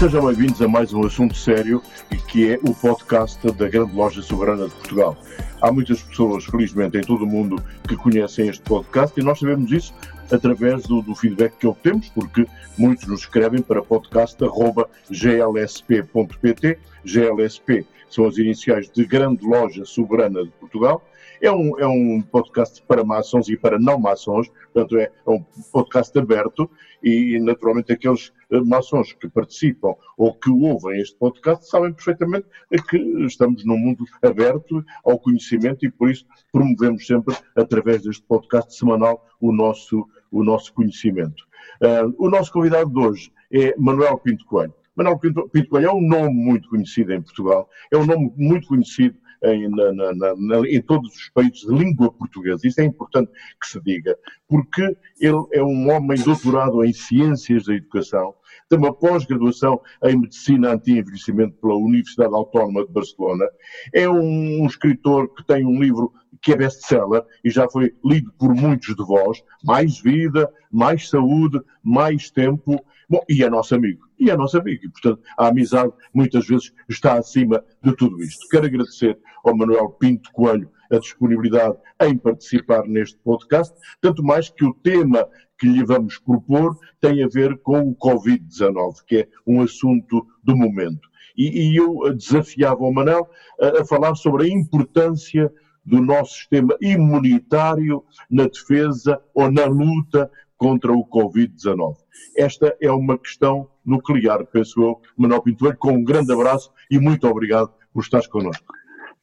Sejam bem-vindos a mais um assunto sério que é o podcast da Grande Loja Soberana de Portugal. Há muitas pessoas, felizmente, em todo o mundo que conhecem este podcast e nós sabemos isso através do, do feedback que obtemos, porque muitos nos escrevem para podcast.glsp.pt. GLSP são as iniciais de Grande Loja Soberana de Portugal é um, é um podcast para maçons e para não maçons, portanto é, é um podcast aberto e naturalmente aqueles eh, maçons que participam ou que ouvem este podcast sabem perfeitamente que estamos num mundo aberto ao conhecimento e por isso promovemos sempre através deste podcast semanal o nosso, o nosso conhecimento. Uh, o nosso convidado de hoje é Manuel Pinto Coelho. Manuel Pinto, Pinto Coelho é um nome muito conhecido em Portugal, é um nome muito conhecido em, na, na, na, em todos os países de língua portuguesa. Isso é importante que se diga, porque ele é um homem doutorado em Ciências da Educação, tem uma pós-graduação em Medicina Anti-Envelhecimento pela Universidade Autónoma de Barcelona, é um, um escritor que tem um livro que é best-seller e já foi lido por muitos de vós, Mais Vida, Mais Saúde, Mais Tempo, bom, e é nosso amigo, e é nosso amigo, e portanto a amizade muitas vezes está acima de tudo isto. Quero agradecer ao Manuel Pinto Coelho a disponibilidade em participar neste podcast, tanto mais que o tema que lhe vamos propor tem a ver com o Covid-19, que é um assunto do momento. E, e eu desafiava o Manuel a, a falar sobre a importância do nosso sistema imunitário na defesa ou na luta contra o Covid-19. Esta é uma questão nuclear, penso eu, Manuel Pinto com um grande abraço e muito obrigado por estares connosco.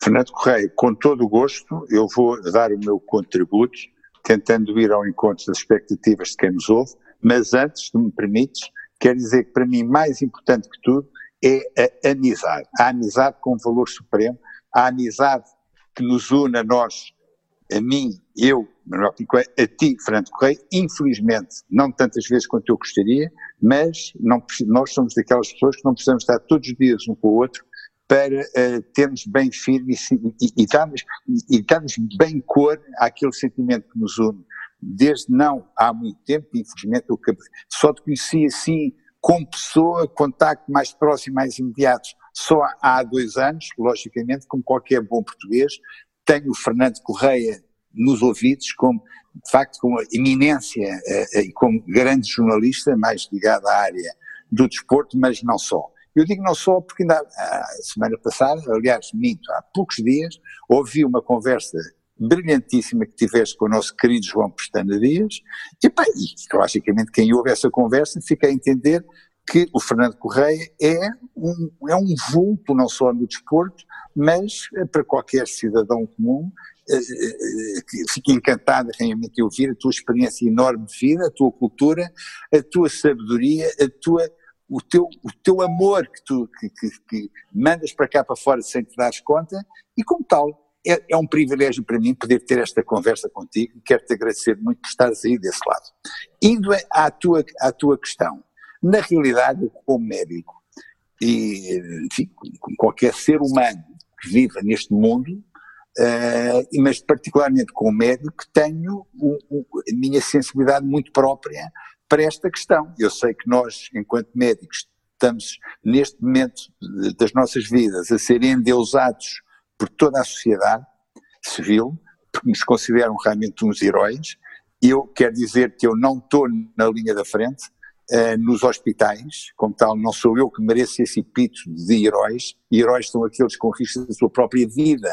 Fernando Correia, com todo o gosto, eu vou dar o meu contributo, tentando ir ao encontro das expectativas de quem nos ouve, mas antes, se me permites, quero dizer que para mim mais importante que tudo é a amizade. A amizade com valor supremo, a amizade que nos une a nós, a mim, eu, Manuel Picoé, a ti, Fernando Correia, infelizmente, não tantas vezes quanto eu gostaria, mas não, nós somos daquelas pessoas que não precisamos estar todos os dias um com o outro para uh, termos bem firme e, e, e, darmos, e darmos bem cor àquele sentimento que nos une. Desde não há muito tempo, infelizmente, eu só te conheci assim como pessoa, contacto mais próximo, mais imediato, só há dois anos, logicamente, como qualquer bom português, tenho o Fernando Correia nos ouvidos, como, de facto, como eminência uh, e como grande jornalista, mais ligado à área do desporto, mas não só. Eu digo não só porque ainda a semana passada, aliás, minto, há poucos dias, ouvi uma conversa brilhantíssima que tiveste com o nosso querido João Pestana Dias, e, pá, e logicamente quem ouve essa conversa fica a entender que o Fernando Correia é um, é um vulto não só no desporto, mas eh, para qualquer cidadão comum eh, eh, que fica encantado realmente de ouvir a tua experiência enorme de vida, a tua cultura, a tua sabedoria, a tua o teu, o teu amor que tu que, que, que mandas para cá para fora sem te dares conta, e como tal, é, é, um privilégio para mim poder ter esta conversa contigo e quero-te agradecer muito por estares aí desse lado. Indo à tua, à tua questão, na realidade, como médico, e enfim, como qualquer ser humano que viva neste mundo, uh, mas particularmente como médico, tenho um, um, a minha sensibilidade muito própria para esta questão. Eu sei que nós, enquanto médicos, estamos neste momento das nossas vidas a ser endeusados por toda a sociedade civil, porque nos consideram realmente uns heróis. Eu quero dizer que eu não estou na linha da frente, uh, nos hospitais, como tal, não sou eu que mereço esse epíteto de heróis, e heróis são aqueles que com risco da sua própria vida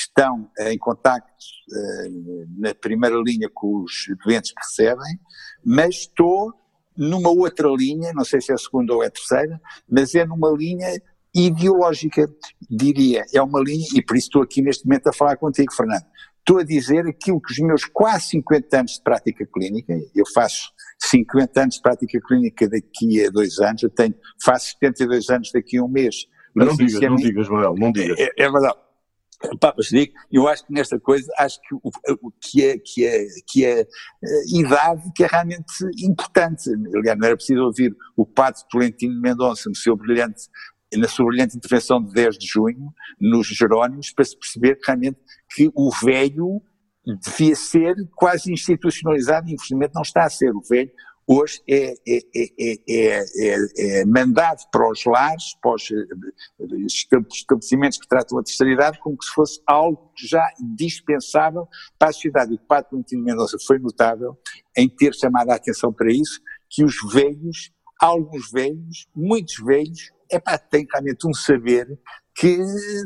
estão em contacto uh, na primeira linha com os doentes que recebem, mas estou numa outra linha, não sei se é a segunda ou é a terceira, mas é numa linha ideológica, diria, é uma linha, e por isso estou aqui neste momento a falar contigo, Fernando. Estou a dizer aquilo que os meus quase 50 anos de prática clínica, eu faço 50 anos de prática clínica daqui a dois anos, eu tenho, faço 72 anos daqui a um mês. Mas não digas, não digas, Manuel, não digas. É, é verdade. Mas digo, eu acho que nesta coisa, acho que, o, que, é, que, é, que é uh, idade que é realmente importante. Aliás, não era preciso ouvir o padre Tolentino Mendonça no seu brilhante, na sua brilhante intervenção de 10 de junho, nos Jerónimos, para se perceber realmente que o velho devia ser quase institucionalizado, infelizmente não está a ser. O velho hoje é, é, é, é, mandado para os lares, para os estabelecimentos que tratam a terceira idade, como se fosse algo já dispensável para a sociedade. E o Padre Valentino Mendonça foi notável em ter chamado a atenção para isso, que os velhos, alguns velhos, muitos velhos, é para têm realmente um saber que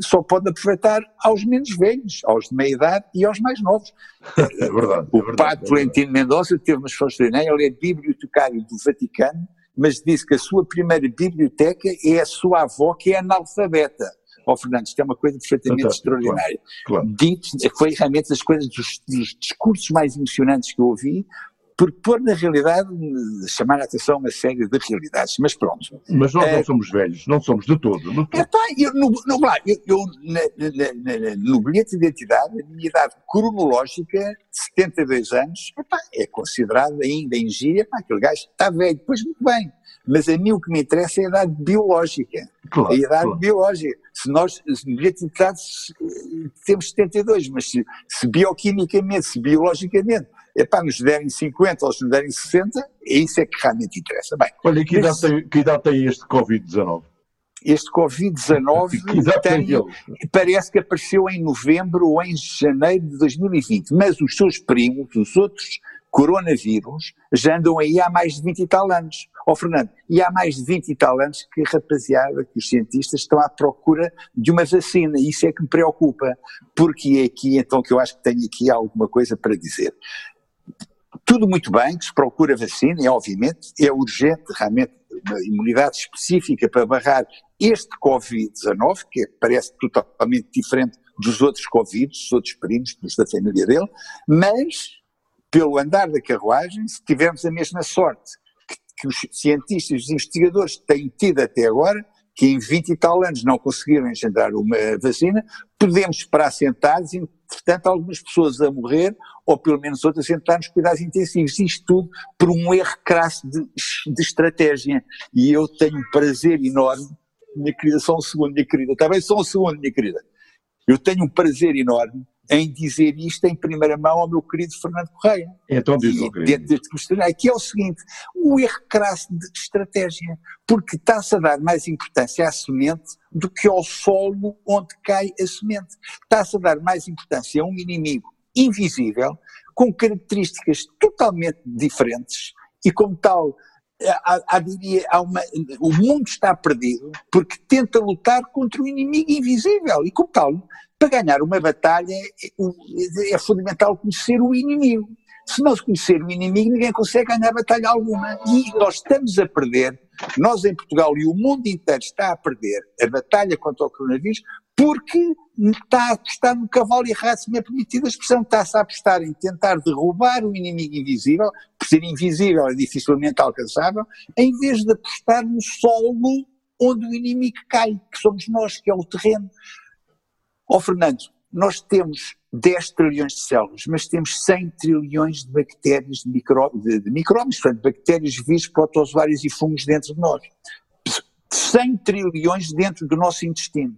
só pode aproveitar aos menos velhos, aos de meia idade e aos mais novos. É verdade. o é verdade, padre Florentino é Mendonça teve uma extraordinária, ele é bibliotecário do Vaticano, mas disse que a sua primeira biblioteca é a sua avó, que é analfabeta. Ó oh, Fernando, isto é uma coisa perfeitamente Fantástico, extraordinária. Claro, claro. Dito, foi realmente das coisas, dos, dos discursos mais emocionantes que eu ouvi, por pôr na realidade, chamar a atenção a uma série de realidades, mas pronto. Mas nós é, não somos velhos, não somos de todo. De todo. É, pá, eu, no, no, eu, eu na, na, na, no bilhete de identidade, a minha idade cronológica, de 72 anos, epá, é considerada ainda em gíria, pá, aquele gajo está velho, pois muito bem, mas a mim o que me interessa é a idade biológica. Claro, a idade claro. biológica. Se nós, no bilhete de identidade, temos 72, mas se, se bioquimicamente, se biologicamente, epá, nos derem 50 ou se nos derem 60, é isso é que realmente interessa. Bem, Olha, que, idade, tem, que idade tem este Covid-19? Este Covid-19 parece que apareceu em novembro ou em janeiro de 2020, mas os seus primos, os outros coronavírus, já andam aí há mais de 20 e tal anos. Ó oh, Fernando, e há mais de 20 e tal anos que rapaziada, que os cientistas estão à procura de uma vacina, e isso é que me preocupa, porque é aqui então que eu acho que tenho aqui alguma coisa para dizer tudo muito bem, que se procura vacina, e obviamente é urgente realmente uma imunidade específica para barrar este Covid-19, que parece totalmente diferente dos outros Covid, dos outros primos, dos da família dele, mas pelo andar da carruagem, se tivermos a mesma sorte que, que os cientistas, os investigadores têm tido até agora, que em 20 e tal anos não conseguiram engendrar uma vacina, podemos esperar sentados, entretanto, algumas pessoas a morrer, ou pelo menos outras a entrar nos cuidados intensivos. Isto tudo por um erro crasso de, de estratégia. E eu tenho um prazer enorme, minha querida, só um segundo, minha querida, está bem? Só um segundo, minha querida. Eu tenho um prazer enorme em dizer isto em primeira mão ao meu querido Fernando Correia. Então diz, e, dentro deste questionário, que é o seguinte, o erro crasso de estratégia, porque está-se a dar mais importância à semente do que ao solo onde cai a semente. Está-se a dar mais importância a um inimigo invisível, com características totalmente diferentes, e como tal, há, há, diria, há uma, o mundo está perdido porque tenta lutar contra o inimigo invisível, e como tal, para ganhar uma batalha é, é fundamental conhecer o inimigo. Se não se conhecer o inimigo, ninguém consegue ganhar batalha alguma. E nós estamos a perder, nós em Portugal e o mundo inteiro está a perder a batalha contra o coronavírus porque está a apostar no cavalo errado, se me é permitida a expressão, está-se a apostar em tentar derrubar o inimigo invisível, por ser invisível é dificilmente alcançável, em vez de apostar no solo onde o inimigo cai, que somos nós, que é o terreno. Ó oh, Fernando, nós temos 10 trilhões de células, mas temos 100 trilhões de bactérias, de, micro, de, de micróbios, portanto, bactérias, vírus, protozoários e fungos dentro de nós. 100 trilhões dentro do nosso intestino.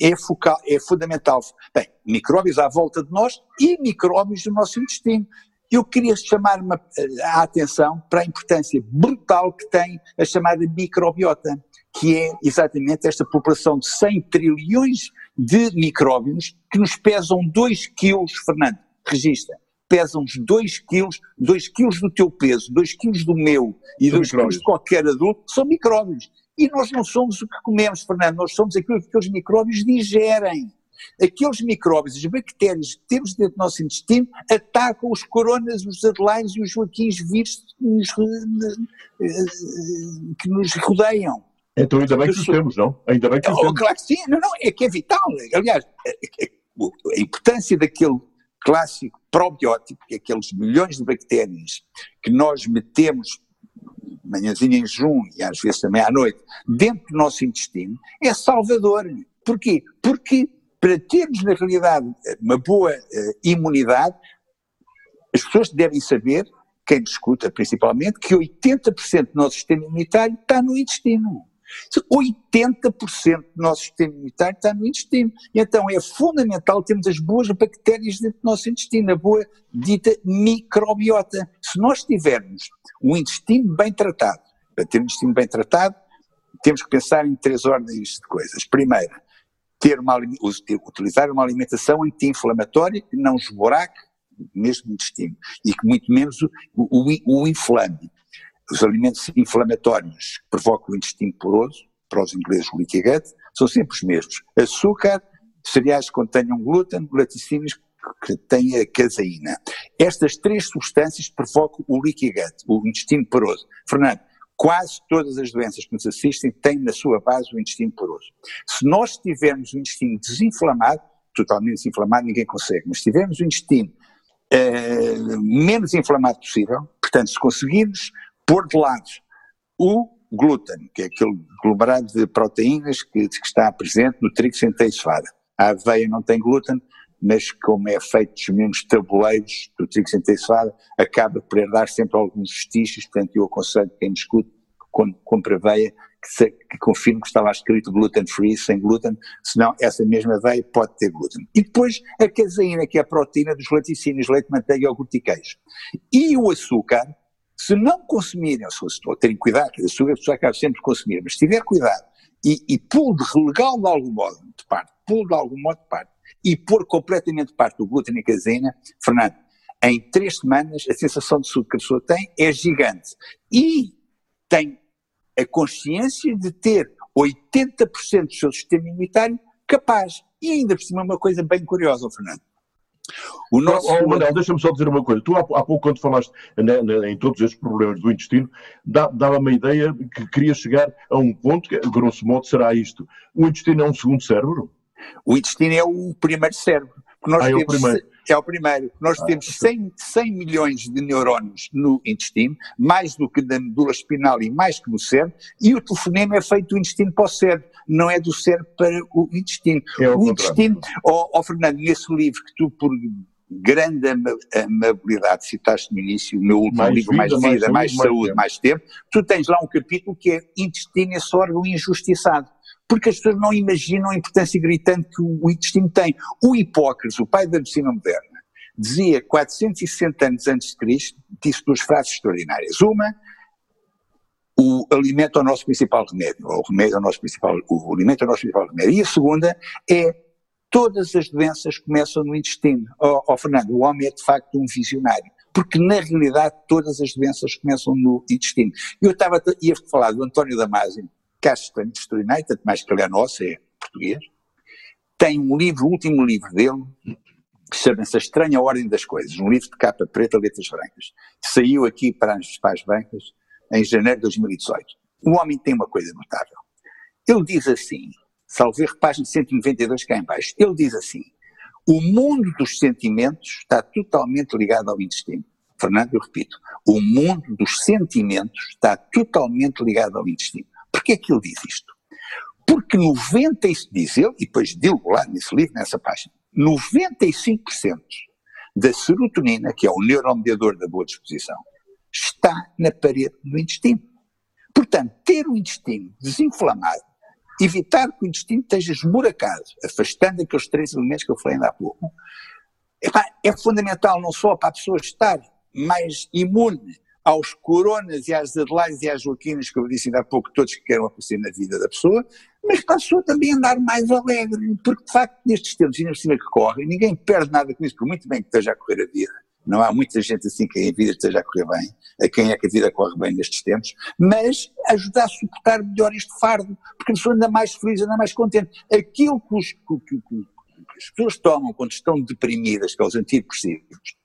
É, focal, é fundamental. Bem, micróbios à volta de nós e micróbios do nosso intestino. Eu queria chamar uma, a atenção para a importância brutal que tem a chamada microbiota, que é exatamente esta população de 100 trilhões de micróbios que nos pesam 2 quilos, Fernando, registra, pesam-nos 2 quilos, 2 quilos do teu peso, 2 quilos do meu e 2 quilos de qualquer adulto, são micróbios. E nós não somos o que comemos, Fernando, nós somos aquilo que aqueles micróbios digerem. Aqueles micróbios, as bactérias que temos dentro do nosso intestino, atacam os coronas, os adelaines e os joaquins vírus que nos, eh, que nos rodeiam. Então ainda bem que os temos, não? Ainda bem que os oh, temos. Claro que sim, não, não, é que é vital. Aliás, a importância daquele clássico probiótico, que é aqueles milhões de bactérias que nós metemos manhãzinha em junho e às vezes também à noite, dentro do nosso intestino, é salvador. Porquê? Porque para termos na realidade uma boa uh, imunidade, as pessoas devem saber, quem nos escuta principalmente, que 80% do nosso sistema imunitário está no intestino. 80% do nosso sistema imunitário está no intestino. Então é fundamental termos as boas bactérias dentro do nosso intestino, a boa dita microbiota. Se nós tivermos um intestino bem tratado, para ter um intestino bem tratado, temos que pensar em três ordens de coisas. Primeira, ter uma, utilizar uma alimentação anti-inflamatória que não esboraque mesmo intestino e que muito menos o, o, o inflame. Os alimentos inflamatórios que provocam o intestino poroso, para os ingleses o leaky gut, são sempre os mesmos. Açúcar, cereais que contenham glúten, laticínios que têm a caseína. Estas três substâncias provocam o leaky gut, o intestino poroso. Fernando, quase todas as doenças que nos assistem têm na sua base o intestino poroso. Se nós tivermos o intestino desinflamado, totalmente desinflamado ninguém consegue, mas se tivermos o intestino uh, menos inflamado possível, portanto, se conseguirmos pôr de lado o glúten, que é aquele aglomerado de proteínas que, que está presente no trigo sem cevada. A aveia não tem glúten, mas como é feito dos mesmos tabuleiros do trigo sem cevada, acaba por herdar sempre alguns vestígios, portanto eu aconselho quem me escute, quando compra aveia, que, se, que confirme que estava escrito gluten free, sem glúten, senão essa mesma aveia pode ter glúten. E depois a caseína, que é a proteína dos laticínios, leite, manteiga, iogurte e queijo. E o açúcar, se não consumirem, se terem cuidado, que açúcar a pessoa acaba sempre de consumir, mas se tiver cuidado e, e pôr de relegal de algum modo de parte, pôr de algum modo de parte, e pôr completamente de parte o glúten e a caseína, Fernando, em três semanas a sensação de saúde que a pessoa tem é gigante. E tem a consciência de ter 80% do seu sistema imunitário capaz. E ainda por cima uma coisa bem curiosa, Fernando. O nosso... Oh, Manuel, deixa-me só dizer uma coisa. Tu há, há pouco, quando falaste em todos estes problemas do intestino, dava-me a ideia que queria chegar a um ponto que, grosso modo, será isto. O intestino é um segundo cérebro? O intestino é o primeiro cérebro. Nós ah, temos, é o primeiro. É o primeiro. Nós ah, temos 100, 100 milhões de neurónios no intestino, mais do que da medula espinal e mais que no cérebro, e o telefonema é feito do intestino para o cérebro, não é do cérebro para o intestino. É o intestino, ó oh, oh, Fernando, nesse livro que tu, por grande amabilidade, citaste no início, o meu último mais livro, vida, Mais Vida, Mais, mais Saúde, mais tempo. mais Tempo, tu tens lá um capítulo que é Intestino, esse órgão injustiçado porque as pessoas não imaginam a importância gritante que o intestino tem. O Hipócrates, o pai da medicina moderna, dizia 460 anos antes de Cristo, disse duas frases extraordinárias. Uma, o alimento é o nosso principal remédio, o remédio é o nosso principal, o alimento é o nosso principal remédio. E a segunda é todas as doenças começam no intestino. Oh, oh Fernando, o homem é de facto um visionário porque na realidade todas as doenças começam no intestino. Eu estava, ia falar do António Damasio, que que extraordinário, tanto mais que ele é nosso, é português, tem um livro, o último livro dele, que chama-se A Estranha Ordem das Coisas, um livro de capa preta, letras brancas. Saiu aqui para as pás brancas em janeiro de 2018. O homem tem uma coisa notável. Ele diz assim, salve página 192 cá em baixo, ele diz assim, o mundo dos sentimentos está totalmente ligado ao intestino. Fernando, eu repito, o mundo dos sentimentos está totalmente ligado ao intestino. Porquê é que ele diz isto? Porque 90, diz ele, e depois dele lá nesse livro, nessa página, 95% da serotonina, que é o neuromediador da boa disposição, está na parede do intestino. Portanto, ter o intestino desinflamado, evitar que o intestino esteja esburacado, afastando aqueles três elementos que eu falei ainda há pouco, é fundamental não só para a pessoa estar mais imune aos coronas e às adelaides e às joaquinas, que eu disse ainda há pouco, todos que querem aparecer na vida da pessoa, mas a pessoa também andar mais alegre, porque de facto nestes tempos e na cima que correm, ninguém perde nada com isso, por muito bem que esteja a correr a vida. Não há muita gente assim que a vida esteja a correr bem, a quem é que a vida corre bem nestes tempos, mas ajudar a suportar melhor este fardo, porque a pessoa anda mais feliz, anda mais contente. Aquilo que, os, que, que, que as pessoas tomam quando estão deprimidas, que é os antidepressivos,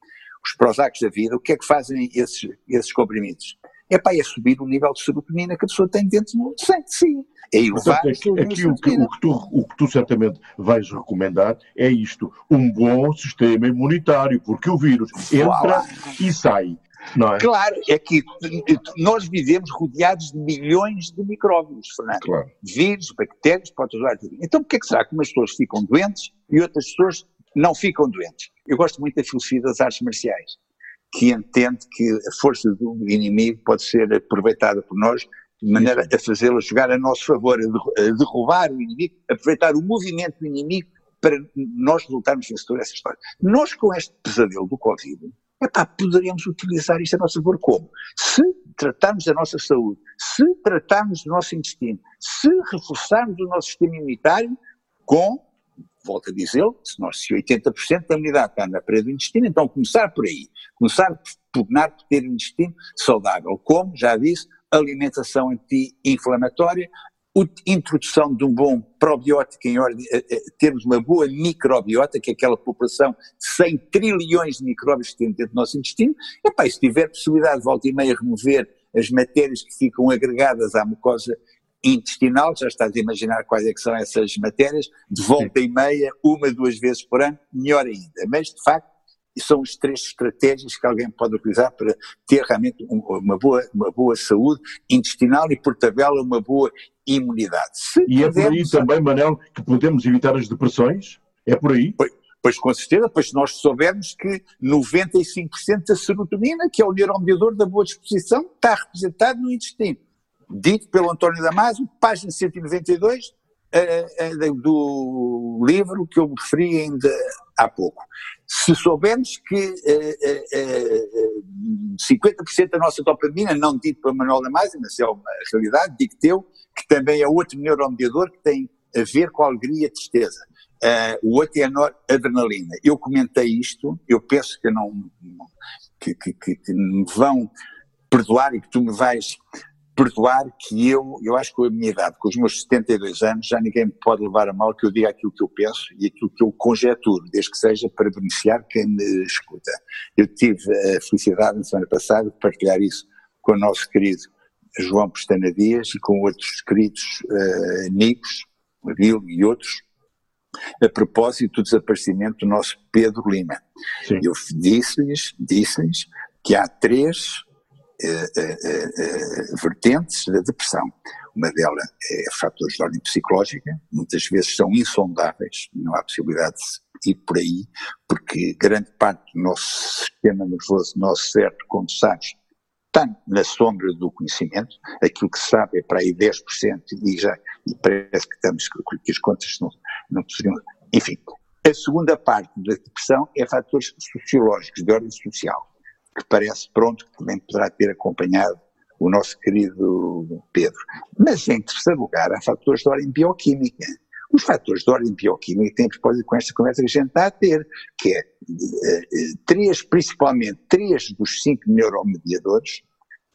os Prozacs da vida, o que é que fazem esses, esses comprimidos? é para é subir o nível de serotonina que a pessoa tem dentro do sangue de si. É elevar aqui, aqui o, que, o, que tu, o que tu certamente vais recomendar é isto, um bom sistema imunitário, porque o vírus entra e sai. É? Claro, é que nós vivemos rodeados de milhões de micróbios, Fernando. Claro. Vírus, bactérias, protozoários. Então, por que será que umas pessoas ficam doentes e outras pessoas não ficam doentes? Eu gosto muito da filosofia das artes marciais, que entende que a força do inimigo pode ser aproveitada por nós de maneira a fazê-la jogar a nosso favor, a derrubar o inimigo, aproveitar o movimento do inimigo para nós resultarmos vencedores dessa história. Nós, com este pesadelo do Covid, epá, poderíamos utilizar isto a nosso favor como? Se tratarmos da nossa saúde, se tratarmos do nosso intestino, se reforçarmos o nosso sistema imunitário com, volto a dizê-lo, se nós se 80% da imunidade está na parede do intestino, então começar por aí, começar por pugnar por ter um intestino saudável, como, já disse, alimentação anti-inflamatória, introdução de um bom probiótico em ordem, eh, eh, termos uma boa microbiota, que é aquela população de 100 trilhões de micróbios que tem dentro do nosso intestino, e pá, se tiver possibilidade de volta e meia remover as matérias que ficam agregadas à mucosa intestinal, já estás a imaginar quais é que são essas matérias, de volta e meia, uma, duas vezes por ano, melhor ainda. Mas, de facto, são as três estratégias que alguém pode utilizar para ter realmente uma boa, uma boa saúde intestinal e, por tabela, uma boa imunidade. Se e é por aí também, Manel, que podemos evitar as depressões? É por aí? Pois, pois com certeza, pois nós soubermos que 95% da serotonina, que é o neuromédiador da boa disposição, está representado no intestino. Dito pelo António Damasio, página 192 uh, uh, do livro que eu referi ainda há pouco. Se soubermos que uh, uh, 50% da nossa dopamina, não dito pelo Manuel Damasio, mas é uma realidade, digo-te que também é outro neuromediador que tem a ver com a alegria e tristeza. Uh, o outro é a noradrenalina. Eu comentei isto, eu penso que não que, que, que, me vão perdoar e que tu me vais perdoar que eu, eu acho que a minha idade, com os meus 72 anos, já ninguém me pode levar a mal que eu diga aquilo que eu penso e aquilo que eu conjeturo, desde que seja para beneficiar quem me escuta. Eu tive a felicidade na semana passada de partilhar isso com o nosso querido João Pestana Dias e com outros queridos uh, amigos, Bill e outros, a propósito do desaparecimento do nosso Pedro Lima. Sim. Eu disse-lhes disse que há três vertentes da depressão. Uma delas é fatores de ordem psicológica, muitas vezes são insondáveis, não há possibilidade de ir por aí, porque grande parte do nosso sistema nervoso, nosso cérebro, como sabes, está na sombra do conhecimento, aquilo que se sabe é para aí 10% e já e parece que estamos que as contas não, não poderiam, enfim. A segunda parte da depressão é fatores sociológicos, de ordem social que parece pronto, que também poderá ter acompanhado o nosso querido Pedro. Mas, em terceiro lugar, há fatores de ordem bioquímica. Os fatores de ordem bioquímica têm propósito com esta conversa que a gente está a ter, que é eh, eh, três, principalmente três dos cinco neuromediadores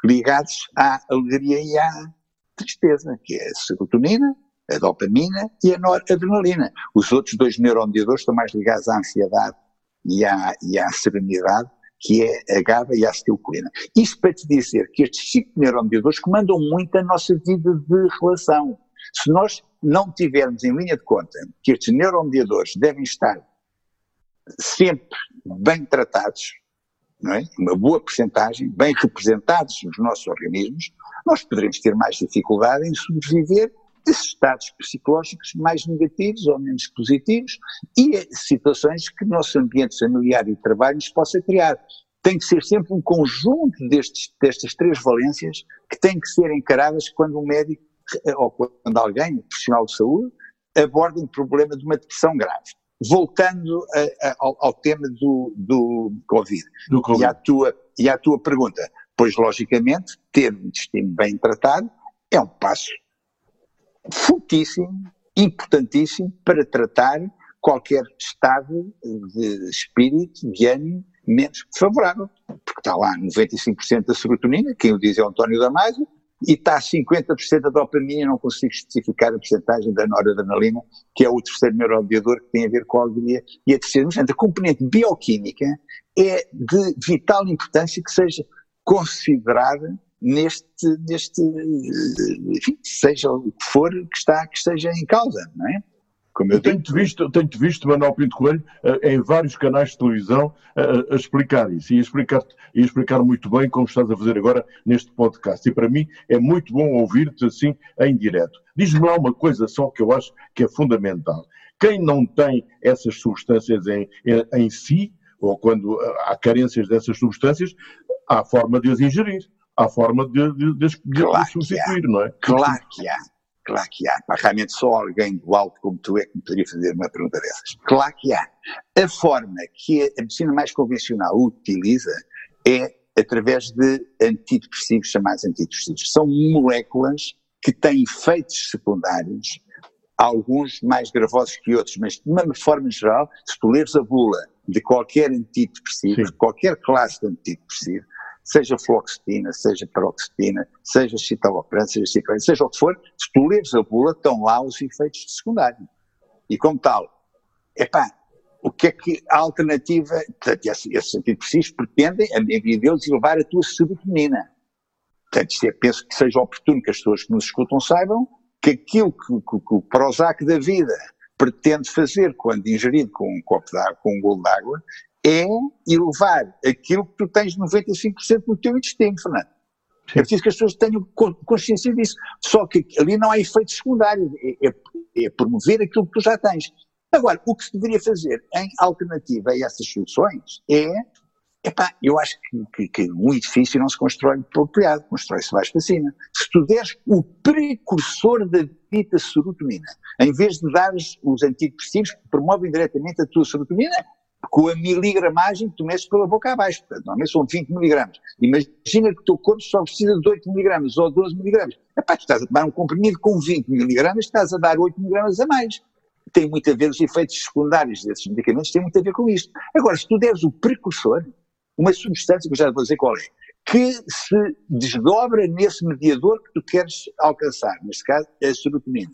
ligados à alegria e à tristeza, que é a serotonina, a dopamina e a noradrenalina. Os outros dois neuromediadores estão mais ligados à ansiedade e à, e à serenidade, que é a GABA e a acetilcolina. Isto para te dizer que estes cinco neuromediadores comandam muito a nossa vida de relação. Se nós não tivermos em linha de conta que estes neuromediadores devem estar sempre bem tratados, não é? uma boa porcentagem, bem representados nos nossos organismos, nós poderemos ter mais dificuldade em sobreviver estados psicológicos mais negativos ou menos positivos e situações que o nosso ambiente familiar e trabalho nos possa criar. Tem que ser sempre um conjunto destes, destas três valências que têm que ser encaradas quando um médico ou quando alguém, um profissional de saúde, aborda um problema de uma depressão grave. Voltando a, a, ao, ao, tema do, do, COVID, do COVID. E, à tua, e à tua pergunta, pois logicamente ter um intestino bem tratado é um passo fortíssimo, importantíssimo para tratar qualquer estado de espírito, de ânimo menos favorável. Porque está lá 95% da serotonina, quem o diz é o António Damasio, e está 50% da dopamina, não consigo especificar a porcentagem da noradrenalina, que é o terceiro neurobiador que tem a ver com a alegria e a terceira. Portanto, a componente bioquímica é de vital importância que seja considerada neste, neste enfim, seja o que for que, está, que esteja em causa, não é? Como eu tenho-te visto, tenho visto, Manuel Pinto Coelho, eh, em vários canais de televisão, a, a explicar isso e a explicar, e a explicar muito bem como estás a fazer agora neste podcast. E para mim é muito bom ouvir-te assim em direto. Diz-me lá uma coisa só que eu acho que é fundamental. Quem não tem essas substâncias em, em, em si, ou quando há carências dessas substâncias, há forma de as ingerir, há forma de, de, de, de, claro substituir, não é? Claro que há. Claro que há. Mas realmente só alguém do alto como tu é que me poderia fazer uma pergunta dessas. Claro que há. A forma que a medicina mais convencional utiliza é através de antidepressivos chamados antidepressivos. São moléculas que têm efeitos secundários, alguns mais gravosos que outros, mas de uma forma geral, se tu leres a bula de qualquer antidepressivo, Sim. qualquer classe de antidepressivo, seja fluoxetina, seja paroxetina, seja citalopram, seja ciclina, seja o que for, se tu leres a bula, estão lá os efeitos secundários. E como tal, epá, o que é que a alternativa, portanto, esses antidepressivos pretendem, a minha vida deles, elevar a tua serotonina. Portanto, é, penso que seja oportuno que as pessoas que nos escutam saibam que aquilo que, que, que o Prozac da vida pretende fazer quando ingerido com um copo de água, com um golo de água, é elevar aquilo que tu tens 95% no teu intestino, Fernando. É preciso que as pessoas tenham consciência disso. Só que ali não há efeito secundário, é, é, é, promover aquilo que tu já tens. Agora, o que se deveria fazer em alternativa a essas soluções é, epá, eu acho que, que, que um edifício não se constrói telhado, constrói-se mais para cima. Se tu deres o precursor da dita serotonina, em vez de dares os antidepressivos que promovem diretamente a tua serotonina, com a miligramagem que tu metes pela boca abaixo. Portanto, normalmente são 20 miligramas. Imagina que o teu corpo só precisa de 8 miligramas ou 12 miligramas. Epá, estás a tomar um comprimido com 20 miligramas, estás a dar 8 miligramas a mais. Tem muito a ver, os efeitos secundários desses medicamentos têm muito a ver com isto. Agora, se tu deres o precursor, uma substância, que eu já vou dizer qual é, que se desdobra nesse mediador que tu queres alcançar, neste caso, é a serotonina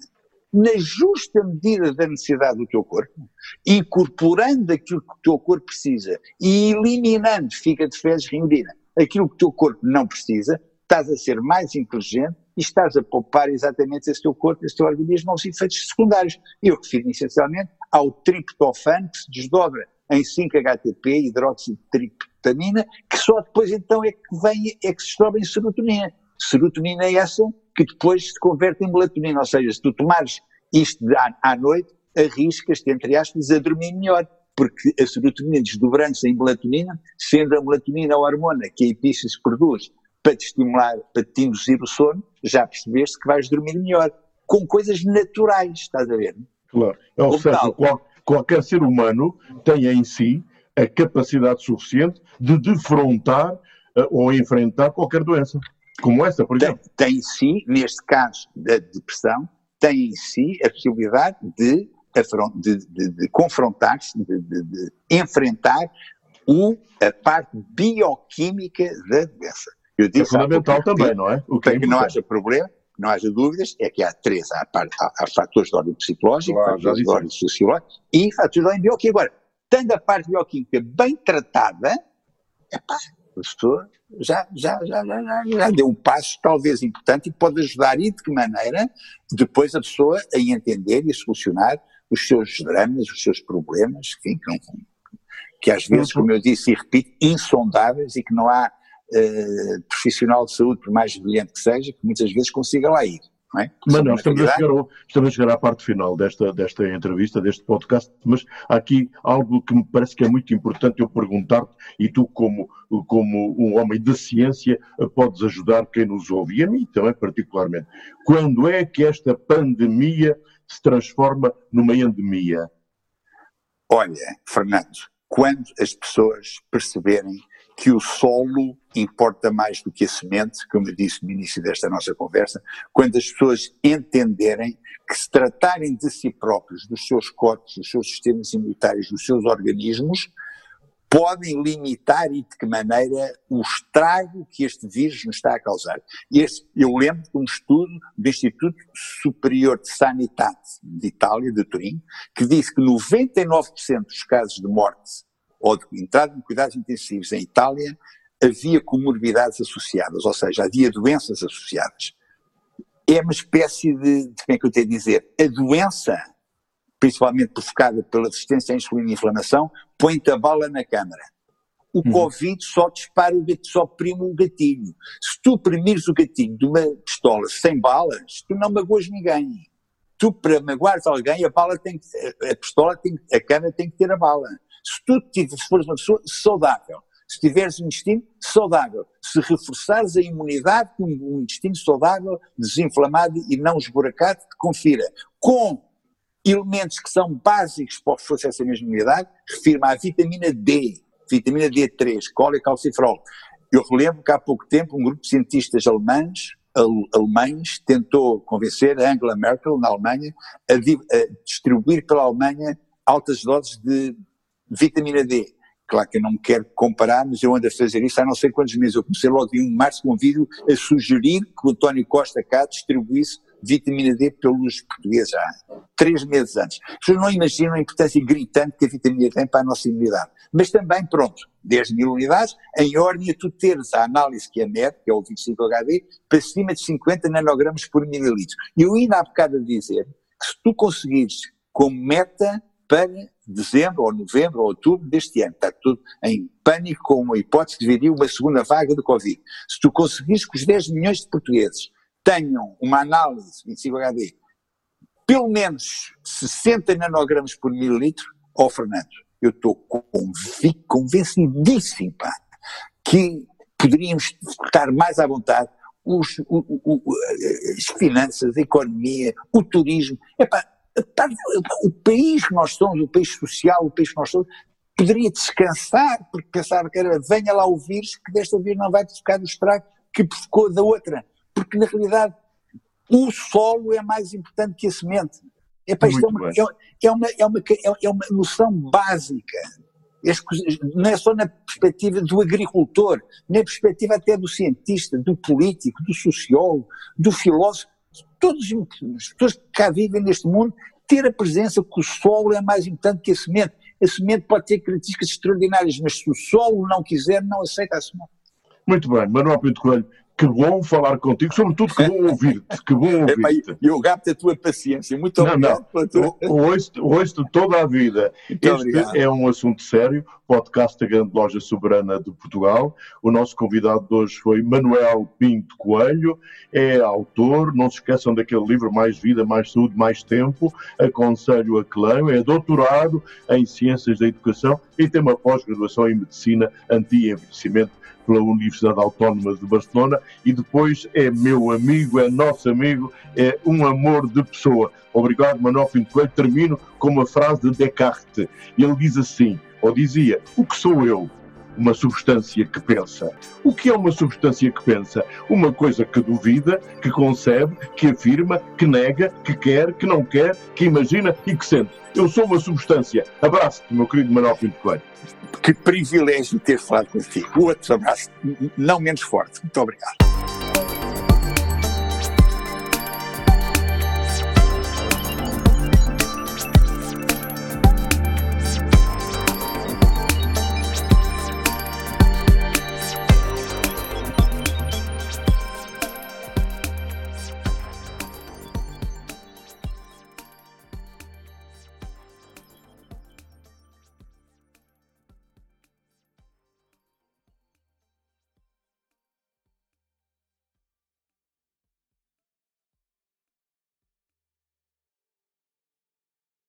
na justa medida da necessidade do teu corpo, incorporando aquilo que o teu corpo precisa e eliminando, fica de fezes rendida, aquilo que o teu corpo não precisa, estás a ser mais inteligente e estás a poupar exatamente esse teu corpo, esse teu organismo aos efeitos secundários. Eu refiro essencialmente ao triptofano que se desdobra em 5-HTP, hidroxitriptamina, que só depois então é que vem, é que se desdobra em serotonina. Serotonina é essa que depois se converte em melatonina. Ou seja, se tu tomares isto à, à noite, arriscas-te, entre aspas, a dormir melhor. Porque a serotonina desdobrando-se em melatonina, sendo a melatonina a hormona que a epífise produz para te estimular, para te induzir o sono, já percebeste que vais dormir melhor. Com coisas naturais, estás a ver? Claro. Ou seja, qual, qualquer ser humano tem em si a capacidade suficiente de defrontar uh, ou enfrentar qualquer doença. Como essa, por exemplo? Tem, tem sim, neste caso da depressão, tem em si a possibilidade de, de, de, de confrontar-se, de, enfrentar o, a parte bioquímica da doença. Eu disse, é fundamental também, não é? O que, é que não haja problema, não haja dúvidas, é que há três, há, há, há fatores de ordem psicológico, claro, fatores de ordem sociológico e fatores de ordem bioquímica. Agora, tendo a parte bioquímica bem tratada, epá, pessoa já, já, já, já, já deu um passo talvez importante e pode ajudar e de que maneira depois a pessoa a entender e a solucionar os seus dramas, os seus problemas, enfim, que, que às vezes, como eu disse e repito, insondáveis e que não há uh, profissional de saúde, por mais brilhante que seja, que muitas vezes consiga lá ir. É? Mas não, estamos a, chegar ao, estamos a chegar à parte final desta, desta entrevista, deste podcast, mas há aqui algo que me parece que é muito importante eu perguntar-te, e tu, como, como um homem de ciência, podes ajudar quem nos ouve, e a mim também particularmente. Quando é que esta pandemia se transforma numa endemia? Olha, Fernando, quando as pessoas perceberem que o solo importa mais do que a semente, como eu disse no início desta nossa conversa, quando as pessoas entenderem que se tratarem de si próprios, dos seus corpos, dos seus sistemas imunitários, dos seus organismos, podem limitar e de que maneira o estrago que este vírus nos está a causar. Este, eu lembro de um estudo do Instituto Superior de Sanidade de Itália, de Turim, que disse que 99% dos casos de morte ou de entrada em cuidados intensivos em Itália havia comorbidades associadas, ou seja, havia doenças associadas. É uma espécie de, de como é que eu tenho a dizer, a doença, principalmente provocada pela resistência à insulina e inflamação, põe-te a bala na câmara. O uhum. Covid só dispara o gatilho, só prima o gatilho. Se tu primires o gatilho de uma pistola sem balas, tu não magoas ninguém. Tu, para magoares alguém, a bala tem que, a pistola tem a câmara tem que ter a bala. Se tu se fores uma pessoa saudável, se tiveres um intestino saudável, se reforçares a imunidade com um intestino saudável, desinflamado e não esburacado, confira com elementos que são básicos para o da mesma imunidade, refiro-me à vitamina D, vitamina D3, cola e calciferol. Eu relembro que há pouco tempo um grupo de cientistas alemães, alemães tentou convencer a Angela Merkel, na Alemanha, a, a distribuir pela Alemanha altas doses de vitamina D. Claro que eu não me quero comparar, mas eu ando a fazer isso há não sei quantos meses. Eu comecei logo em março com um vídeo a sugerir que o António Costa cá distribuísse vitamina D pelos portugueses há três meses antes. Pessoas não imaginam a importância gritante que a vitamina D tem para a nossa imunidade. Mas também, pronto, 10 mil unidades, em ordem a tu teres a análise que é MED, que é o 25HD, para cima de 50 nanogramas por mililitro. E eu ainda há bocado a dizer que se tu conseguires como meta para dezembro ou novembro ou outubro deste ano. Está tudo em pânico com uma hipótese de vir uma segunda vaga do Covid. Se tu conseguires que os 10 milhões de portugueses tenham uma análise 25 HD pelo menos 60 nanogramas por mililitro, ó oh, Fernando, eu estou convencidíssimo pá, que poderíamos estar mais à vontade os, o, o, as finanças, a economia, o turismo. Epá, o país que nós somos, o país social, o país que nós somos, poderia descansar, porque pensava que era, venha lá o vírus, que desta vez não vai ficar o estrago que provocou da outra. Porque na realidade o solo é mais importante que a semente. Epá, isto é uma, é, é, uma, é, uma, é uma noção básica. Não é só na perspectiva do agricultor, na perspectiva até do cientista, do político, do sociólogo, do filósofo todos as pessoas que cá vivem neste mundo, ter a presença que o solo é mais importante que a semente. A semente pode ter características extraordinárias, mas se o solo não quiser, não aceita a semente. Muito bem, Manuel Pinto Coelho, que bom falar contigo, sobretudo que bom ouvir-te, que bom ouvir-te. Eu gasto a tua paciência, muito não, obrigado. Não, tua... ouço-te toda a vida. Muito este obrigado. é um assunto sério, podcast da Grande Loja Soberana de Portugal. O nosso convidado de hoje foi Manuel Pinto Coelho, é autor, não se esqueçam daquele livro Mais Vida, Mais Saúde, Mais Tempo, aconselho a que leiam, é doutorado em Ciências da Educação e tem uma pós-graduação em Medicina Anti-Envelhecimento pela Universidade Autónoma de Barcelona e depois é meu amigo, é nosso amigo, é um amor de pessoa. Obrigado, Manuel Pinto Coelho. Termino com uma frase de Descartes. Ele diz assim, ou dizia, o que sou eu? Uma substância que pensa. O que é uma substância que pensa? Uma coisa que duvida, que concebe, que afirma, que nega, que quer, que não quer, que imagina e que sente. Eu sou uma substância. Abraço-te, meu querido Manuel Pinto Coelho. Que privilégio ter falado contigo. Outro abraço, não menos forte. Muito obrigado.